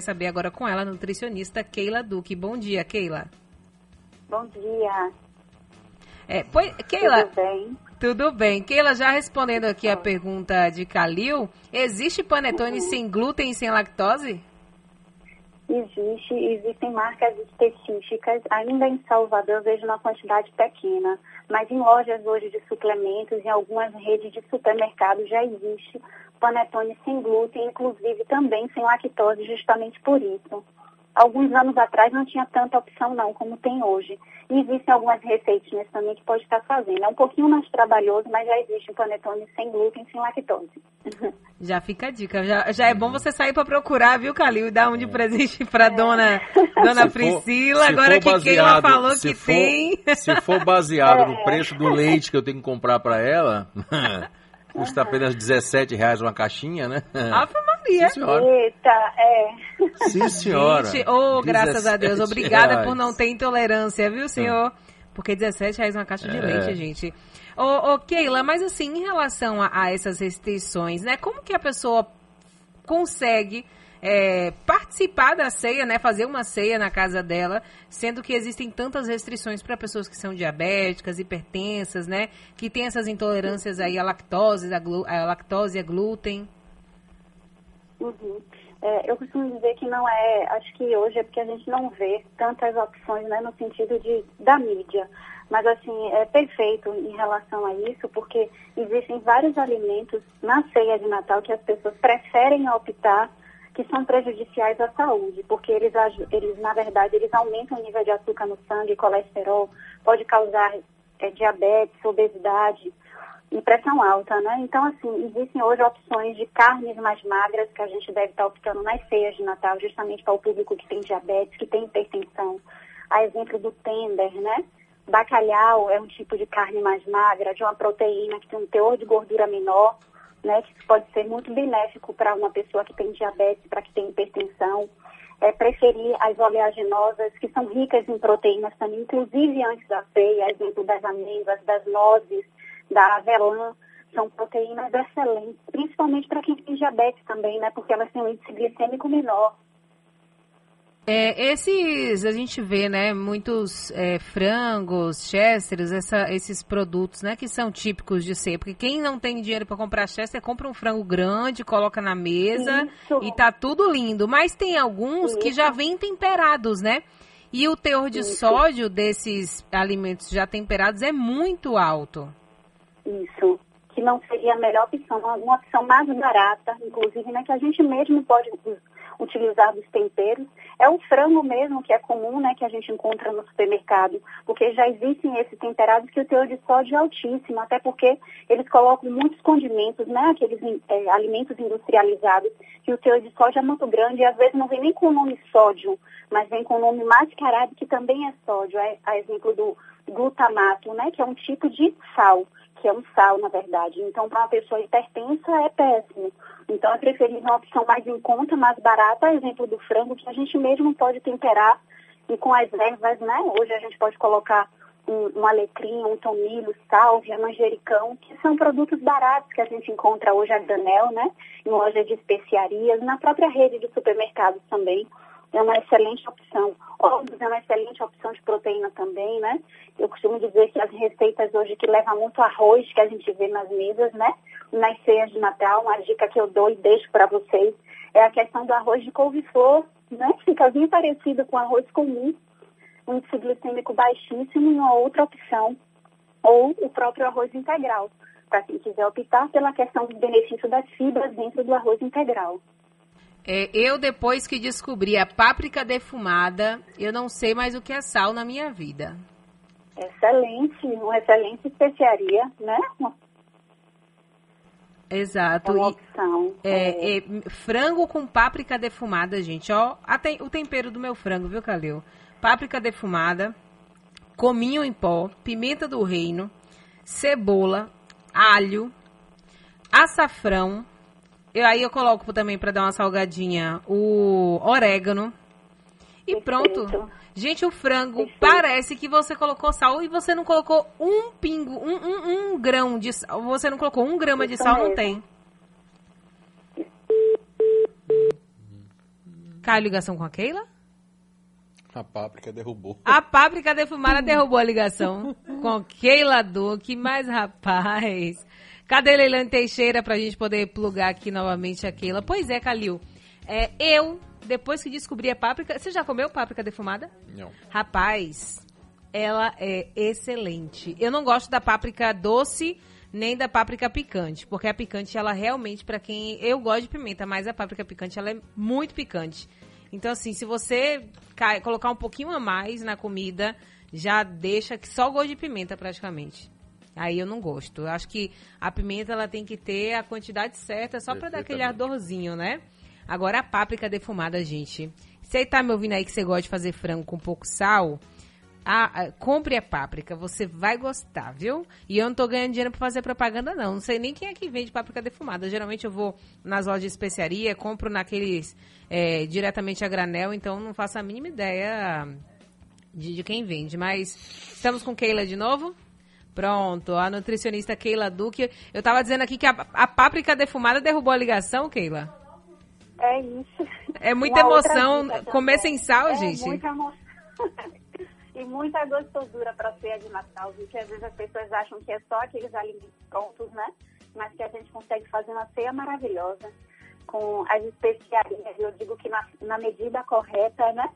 saber agora com ela, nutricionista Keila Duque. Bom dia, Keila. Bom dia. É, pois, Keila, Tudo bem? Tudo bem. Keila, já respondendo aqui a pergunta de Calil, existe panetone Uhum. sem glúten e sem lactose? Existe, existem marcas específicas. Ainda em Salvador eu vejo uma quantidade pequena, mas em lojas hoje de suplementos, em algumas redes de supermercado já existe panetone sem glúten, inclusive também sem lactose, justamente por isso. Alguns anos atrás não tinha tanta opção não, como tem hoje. E existem algumas receitinhas também que pode estar fazendo. É um pouquinho mais trabalhoso, mas já existe um panetone sem glúten, sem lactose. Já fica a dica. Já, já é bom você sair para procurar, viu, Calil? E dar um de presente para dona, dona Se for- Priscila. se Agora for que Keila baseado- falou se que for- tem. Se for baseado É. no preço do leite que eu tenho que comprar para ela, custa apenas 17 reais uma caixinha, né? Ave Maria. Sim, senhora. Eita, é. Sim, senhora. Gente, oh, graças a Deus. 17 Obrigada reais. por não ter intolerância, viu, senhor? Porque 17 reais uma caixa de É. leite, gente. Ô, ô, Keila, mas assim, em relação a, a essas restrições, né? Como que a pessoa consegue é, participar da ceia, né? Fazer uma ceia na casa dela, sendo que existem tantas restrições para pessoas que são diabéticas, hipertensas, né? Que tem essas intolerâncias aí à lactose, à, glu- à lactose, a glúten. Uhum. É, eu costumo dizer que não é, acho que hoje é porque a gente não vê tantas opções, né, no sentido de da mídia. Mas assim, é perfeito em relação a isso, porque existem vários alimentos na ceia de Natal que as pessoas preferem optar que são prejudiciais à saúde, porque eles, eles na verdade, eles aumentam o nível de açúcar no sangue, colesterol, pode causar é, diabetes, obesidade e pressão alta, né? Então, assim, existem hoje opções de carnes mais magras que a gente deve estar optando nas ceias de Natal, justamente para o público que tem diabetes, que tem hipertensão. A exemplo do tender, né? Bacalhau é um tipo de carne mais magra, de uma proteína que tem um teor de gordura menor, né? Que pode ser muito benéfico para uma pessoa que tem diabetes, para que tem hipertensão. É preferir as oleaginosas, que são ricas em proteínas também, inclusive antes da ceia, exemplo das amêndoas, das nozes, da avelã, são proteínas excelentes, principalmente para quem tem diabetes também, né? Porque elas têm um índice glicêmico menor. É, esses, a gente vê, né, muitos é, frangos, chesters, essa, esses produtos, né, que são típicos de ceia. Porque quem não tem dinheiro para comprar chester, compra um frango grande, coloca na mesa Isso. e tá tudo lindo. Mas tem alguns que já vêm temperados, né? E o teor de Isso. sódio desses alimentos já temperados é muito alto. Isso. Que não seria a melhor opção, uma, opção mais barata, inclusive, né? Que a gente mesmo pode utilizar dos temperos. É o frango mesmo, que é comum, né? Que a gente encontra no supermercado. Porque já existem esses temperados que o teor de sódio é altíssimo, até porque eles colocam muitos condimentos, né? Aqueles eh, alimentos industrializados, que o teor de sódio é muito grande e às vezes não vem nem com o nome sódio, mas vem com o nome mascarado, que também é sódio. É, a exemplo do glutamato, né? Que é um tipo de sal que é um sal, na verdade. Então, para uma pessoa hipertensa, é péssimo. Então, é preferível uma opção mais em conta, mais barata, exemplo do frango, que a gente mesmo pode temperar e com as ervas, né? Hoje a gente pode colocar um, um alecrim, um tomilho, sálvia, manjericão, que são produtos baratos que a gente encontra hoje a granel, né? Em lojas de especiarias, na própria rede de supermercados também. É uma excelente opção. Ovos é uma excelente opção de proteína também, né? Eu costumo dizer que as receitas hoje que levam muito arroz, que a gente vê nas mesas, né? Nas ceias de Natal, uma dica que eu dou e deixo para vocês é a questão do arroz de couve-flor, né? Fica bem parecido com arroz comum, um índice glicêmico baixíssimo e uma outra opção, ou o próprio arroz integral, para quem quiser optar pela questão dos benefícios das fibras dentro do arroz integral. É, eu, depois que descobri a páprica defumada, eu não sei mais o que é sal na minha vida. Excelente, uma excelente especiaria, né? Exato. é uma E- opção. É, é, frango com páprica defumada, gente. Ó, a tem- o tempero do meu frango, viu, Calil? Páprica defumada, cominho em pó, pimenta do reino, cebola, alho, açafrão. Eu, aí eu coloco também para dar uma salgadinha o orégano. E pronto. Perfeito. Gente, o frango Perfeito. parece que você colocou sal e você não colocou um pingo, um, um, um grão de sal. Você não colocou um grama de sal, não mesmo. tem. Caiu ligação com a Keila? A páprica derrubou. A páprica defumada derrubou a ligação com Keila Duque, mas rapaz. Cadê Leilane Teixeira pra gente poder plugar aqui novamente a Keila? Pois é, Calil. É, eu, depois que descobri a páprica. Você já comeu páprica defumada? Não. Rapaz, ela é excelente. Eu não gosto da páprica doce nem da páprica picante, porque a picante ela realmente para quem eu gosto de pimenta, mas a páprica picante ela é muito picante. Então assim, se você colocar um pouquinho a mais na comida, já deixa que só gosto de pimenta praticamente. Aí eu não gosto. Eu acho que a pimenta ela tem que ter a quantidade certa só para dar aquele ardorzinho, né? Agora a páprica defumada, gente. Você tá me ouvindo aí que você gosta de fazer frango com pouco sal? Ah, ah, compre a páprica, você vai gostar, viu? E eu não tô ganhando dinheiro pra fazer propaganda, não. Não sei nem quem é que vende páprica defumada. Geralmente eu vou nas lojas de especiaria, compro naqueles é, diretamente a granel, então não faço a mínima ideia de, de quem vende. Mas estamos com Keila de novo? Pronto, a nutricionista Keila Duque. Eu tava dizendo aqui que a, a páprica defumada derrubou a ligação, Keila? É isso. É muita Uma emoção dica comer sem sal, é gente. Muita emoção. e muita gostosura para ceia de Natal, viu? Que às vezes as pessoas acham que é só aqueles alimentos prontos, né? Mas que a gente consegue fazer uma ceia maravilhosa com as especiarias. Eu digo que na, na medida correta, né?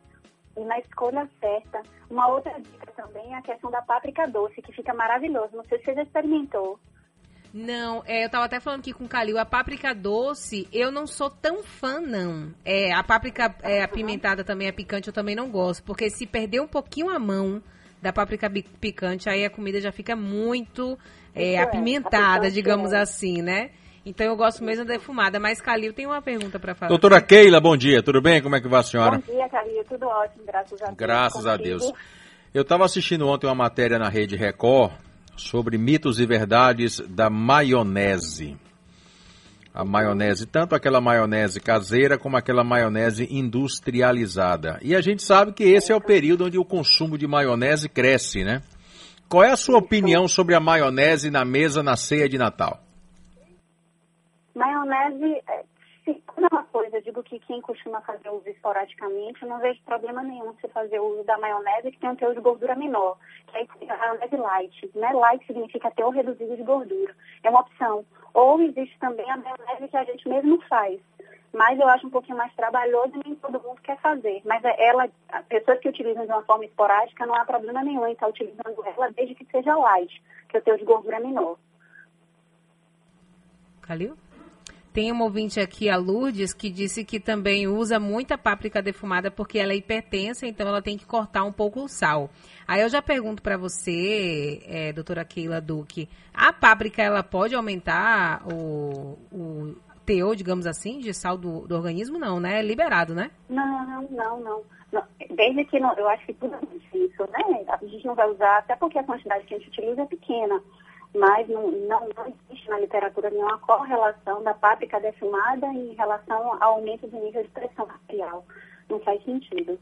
E na escolha certa. Uma outra dica também é a questão da páprica doce, que fica maravilhoso. Não sei se você já experimentou. Não, é, eu tava até falando aqui com o Calil, a páprica doce, eu não sou tão fã, não. É, a páprica é, apimentada também, a picante, eu também não gosto, porque se perder um pouquinho a mão da páprica picante, aí a comida já fica muito é, é, apimentada, digamos é. assim, né? Então eu gosto mesmo da defumada, mas Calil tem uma pergunta pra falar. Doutora Keila, bom dia, tudo bem? Como é que vai a senhora? Bom dia, Carinha. Tudo ótimo, graças a Deus. Graças a. Deus. Eu estava assistindo ontem uma matéria na Rede Record sobre mitos e verdades da maionese. A maionese, tanto aquela maionese caseira como aquela maionese industrializada. E a gente sabe que esse é o período onde o consumo de maionese cresce, né? Qual é a sua opinião sobre a maionese na mesa na ceia de Natal? Maionese, é, se, como é uma coisa, eu digo que quem costuma fazer uso esporadicamente, eu não vejo problema nenhum você fazer uso da maionese que tem um teor de gordura menor, que seria a maionese light. Né? Light significa teor reduzido de gordura. É uma opção. Ou existe também a maionese que a gente mesmo faz. Mas eu acho um pouquinho mais trabalhoso e nem todo mundo quer fazer. Mas é ela, as pessoas que utilizam de uma forma esporádica, não há problema nenhum em estar utilizando ela desde que seja light, que o teor de gordura é menor. Calil? Tem uma ouvinte aqui, a Lourdes, que disse que também usa muita páprica defumada porque ela é hipertensa, então ela tem que cortar um pouco o sal. Aí eu já pergunto para você, é, doutora Keila Duque, a páprica ela pode aumentar o, o teor, digamos assim, de sal do, do organismo? Não, né? É liberado, né? Não, não, não, não. Desde que não, eu acho que tudo é isso, né? A gente não vai usar, até porque a quantidade que a gente utiliza é pequena. Mas não, não, não existe na literatura nenhuma correlação da páprica defumada em relação ao aumento do nível de pressão arterial. Não faz sentido.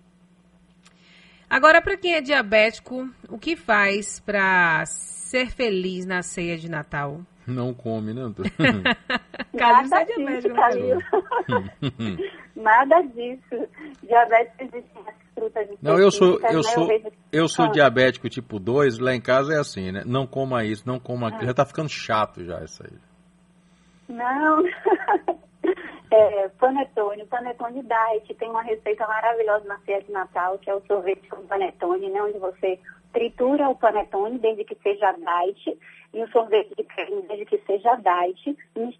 Agora, para quem é diabético, o que faz para ser feliz na ceia de Natal? Não come, né? você Nada é diabético, disso, né, Calil. Nada disso. Diabetes existem as frutas Não, eu sou, eu né? sou, eu sou Ah. diabético tipo 2, lá em casa é assim, né? Não coma isso, não coma aquilo. Já tá ficando chato já isso aí. Não. É, panetone, panetone diet, tem uma receita maravilhosa na ceia de Natal, que é o sorvete com panetone, né, onde você tritura o panetone desde que seja diet, e o sorvete de creme desde que seja diet,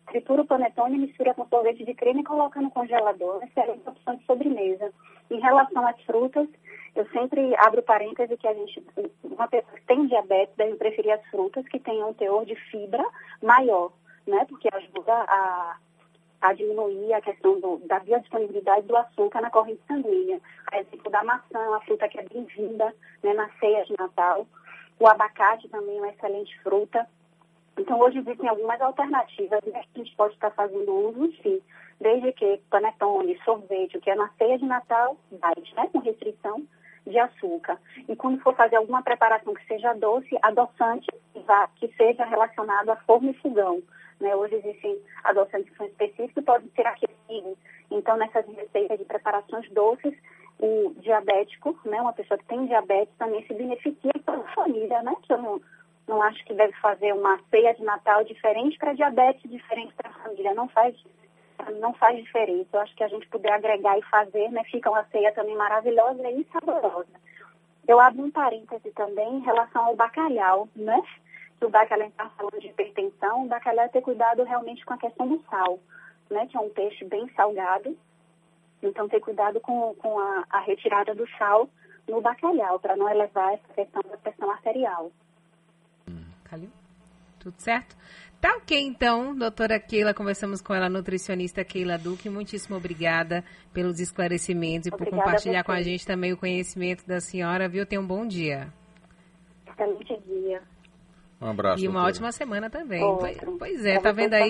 tritura o panetone, mistura com sorvete de creme e coloca no congelador, excelente opção de sobremesa. Em relação às frutas, eu sempre abro parêntese que a gente, uma pessoa que tem diabetes deve preferir as frutas que tenham um teor de fibra maior, né, porque ajuda a a diminuir a questão do, da biodisponibilidade do açúcar na corrente sanguínea. A exemplo da maçã, uma fruta que é bem-vinda né, na ceia de Natal. O abacate também é uma excelente fruta. Então, hoje existem algumas alternativas né, que a gente pode estar fazendo uso, sim, desde que panetone, sorvete, o que é na ceia de Natal, diet, né, com restrição de açúcar. E quando for fazer alguma preparação que seja doce, adoçante, que que seja relacionado a forno e fogão. Né? Hoje existem adoçantes que são específicos e podem ser aquecidos. Então, nessas receitas de preparações doces, o diabético, né, uma pessoa que tem diabetes também se beneficia toda a família, né? Que eu não, não acho que deve fazer uma ceia de Natal diferente para diabetes, diferente para família. Não faz, não faz diferença. Eu acho que a gente puder agregar e fazer, né? Fica uma ceia também maravilhosa e saborosa. Eu abro um parêntese também em relação ao bacalhau, né? Que o bacalhau está falando de hipertensão, o bacalhau é ter cuidado realmente com a questão do sal, né? Que é um peixe bem salgado então, ter cuidado com, com a, a retirada do sal no bacalhau, para não elevar essa questão da pressão arterial. Calil? Tudo certo? Tá ok, então, doutora Keila, conversamos com ela, nutricionista Keila Duque. Muitíssimo obrigada pelos esclarecimentos e obrigada por compartilhar a com a gente também o conhecimento da senhora, viu? Tenha um bom dia. Excelente dia. Um abraço. E uma doutora. ótima semana também. Outro. Pois é, tá vendo aí?